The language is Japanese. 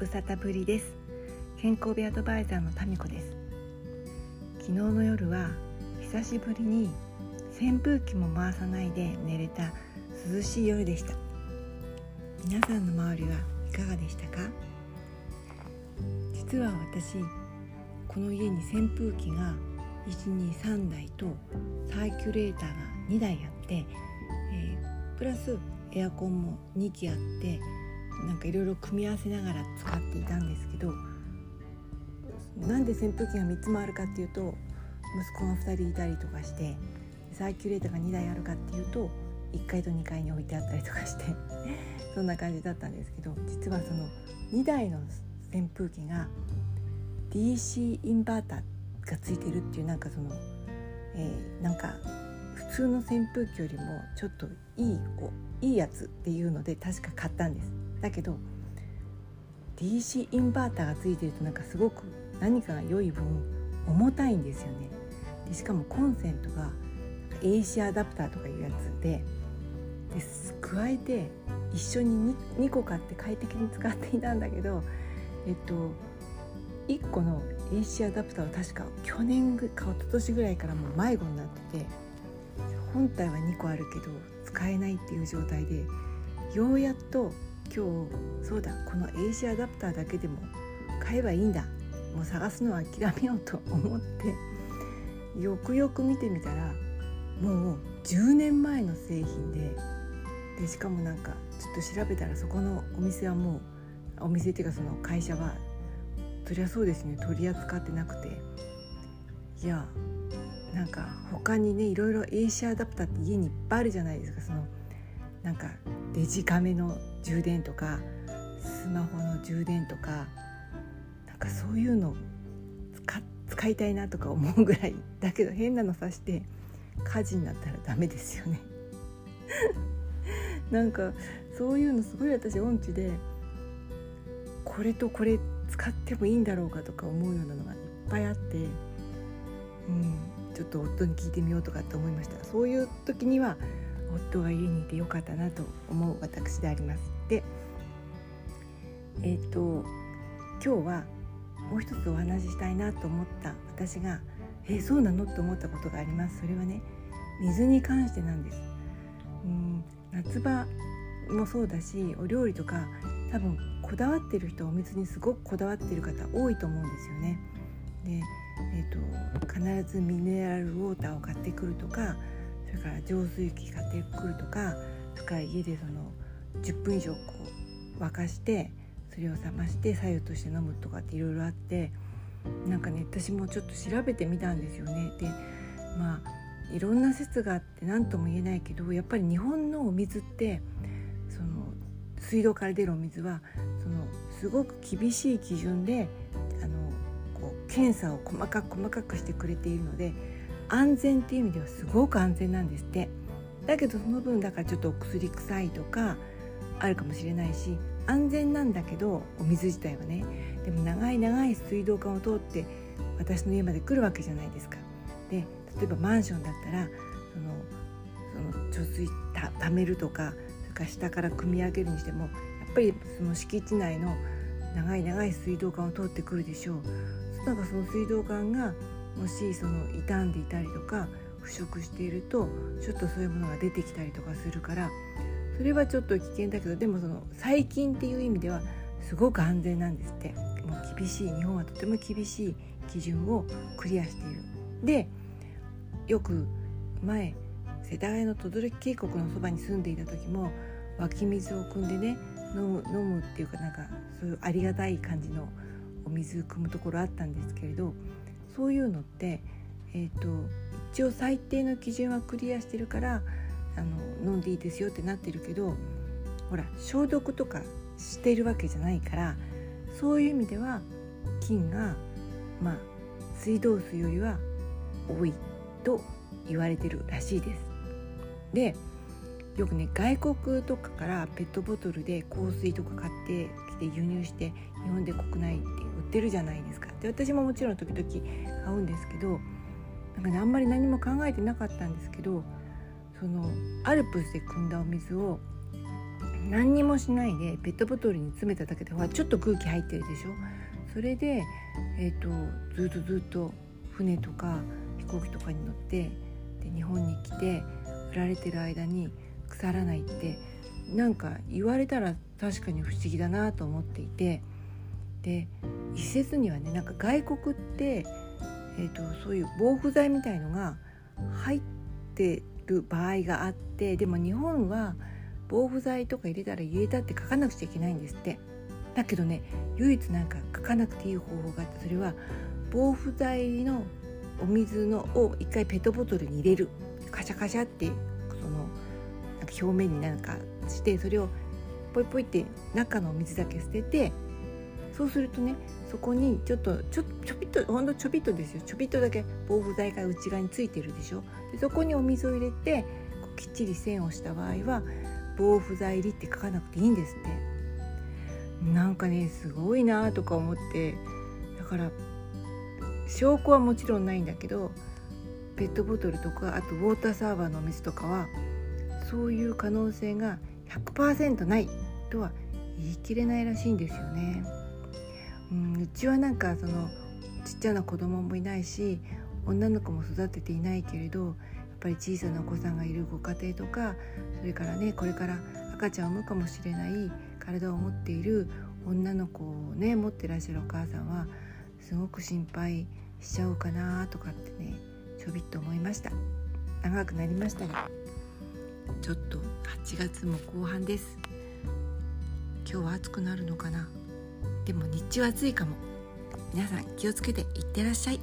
無沙汰ぶりです。健康美アドバイザーのタミコです。昨日の夜は久しぶりに扇風機も回さないで寝れた涼しい夜でした。皆さんの周りはいかがでしたか？実は私この家に扇風機が123台とサーキュレーターが2台あって、えー、プラスエアコンも2機あってなんかいろいろ組み合わせながら使っていたんですけどなんで扇風機が3つもあるかっていうと息子が2人いたりとかしてサーキュレーターが2台あるかっていうと1階と2階に置いてあったりとかして そんな感じだったんですけど実はその2台の扇風機が DC インバータがついてるっていうなんかその、えー、なんか普通の扇風機よりもちょっといいいいやつっていうので確か買ったんです。だけど DC インバーターがついてるとなんかすごく何かが良い分重たいんですよね。でしかもコンセントが AC アダプターとかいうやつでで加えて一緒に 2, 2個買って快適に使っていたんだけどえっと1個の AC アダプターは確か去年か一昨年ぐらいからもう迷子になってて本体は2個あるけど使えないっていう状態でようやっと今日そうだこの AC アダプターだけでも買えばいいんだ。もう探すのは諦めようと思って。よくよく見てみたらもう10年前の製品で。でしかもなんかちょっと調べたらそこのお店はもうお店っていうかその会社はそりゃそうですね。取り扱ってなくて。いやなんか他にねいろいろ AC アダプターって家にいっぱいあるじゃないですか。そのなんかデジカメの充電とかスマホの充電とかなんかそういうの使使いたいなとか思うぐらいだけど変なのさして火事になったらダメですよね。なんかそういうのすごい私音痴でこれとこれ使ってもいいんだろうかとか思うようなのがいっぱいあって、うん、ちょっと夫に聞いてみようとかって思いました。そういう時には夫が家にいてよかったなと思う私であります。でえっ、ー、と今日はもう一つお話ししたいなと思った私がえー、そうなのって思ったことがあります。それはね水に関してなんです。うん夏場もそうだしお料理とか多分こだわってる人お水にすごくこだわってる方多いと思うんですよね。で、えーと、必ずミネラルウォーターを買ってくるとかそれから浄水器買ってくるとかそれから家でその10分以上こう沸かしてそれを冷まして白湯として飲むとかっていろいろあってなんかね私もちょっと調べてみたんですよね。でまあいろんな説があって何とも言えないけどやっぱり日本のお水ってその水道から出るお水はそのすごく厳しい基準であのこう検査を細かく細かくしてくれているので安全っていう意味ではすごく安全なんですってだけどその分だからちょっと薬臭いとかあるかもしれないし安全なんだけどお水自体はねでも長い長い水道管を通って私の家まで来るわけじゃないですか。で例えばマンションだったらそのその貯水た貯めるとかそれから下から汲み上げるにしてもやっぱりその敷地内の長い長い水道管を通ってくるでしょう。なんかその水道管がもしその傷んでいたりとか腐食しているとちょっとそういうものが出てきたりとかするからそれはちょっと危険だけどでもその細菌っていう意味ではすごく安全なんですってもう厳しい日本はとても厳しい基準をクリアしている。でよく前世田谷の轟渓谷のそばに住んでいた時も湧き水を汲んでね飲む飲むっていうかなんかそういうありがたい感じのお水汲むところあったんですけれどそういうのって、えーと、一応最低の基準はクリアしてるからあの飲んでいいですよってなってるけどほら消毒とかしてるわけじゃないからそういう意味では菌がまあ水道水よりは多いと言われてるらしいです。でよくね外国とかからペットボトルで香水とか買ってきて輸入して日本で国内って売ってるじゃないですか。で私ももちろん時々買うんですけどなんかねあんまり何も考えてなかったんですけどそのアルプスで汲んだお水を何にもしないでペットボトルに詰めただけでほらちょっと空気入ってるでしょそれで、えーと、ずっとずっと船とか飛行機とかに乗ってで日本に来て売られてる間に腐らないってなんか言われたら確かに不思議だなと思っていてで一説にはねなんか外国って、えーと、そういう防腐剤みたいのが入ってる場合があってでも日本は防腐剤とか入れたら入れたって書かなくちゃいけないんですって。だけどね唯一なんか書かなくていい方法があってそれは防腐剤のお水のを一回ペットボトルに入れる。カシャカシャってそのなんか表面になんかしてそれをポイポイって中のお水だけ捨ててそうするとねそこにちょっとちょちょびっとほんとちょびっとですよ。ちょびっとだけ防腐剤が内側についてるでしょ。でそこにお水を入れてきっちり線をした場合は防腐剤入りって書かなくていいんですって。なんかねすごいなとか思って。だから証拠はもちろんないんだけどペットボトルとかあとウォーターサーバーのお水とかはそういう可能性が100%ないとは言い切れないらしいんですよね。うん、うちはなんかそのちっちゃな子供もいないし女の子も育てていないけれどやっぱり小さなお子さんがいるご家庭とかそれからねこれから赤ちゃんを産むかもしれない体を持っている女の子をね持ってらっしゃるお母さんはすごく心配しちゃおうかなとかってねちょびっと思いました。長くなりましたがちょっと8月も後半です。今日は暑くなるのかな？でも日中暑いかも。皆さん気をつけていってらっしゃい。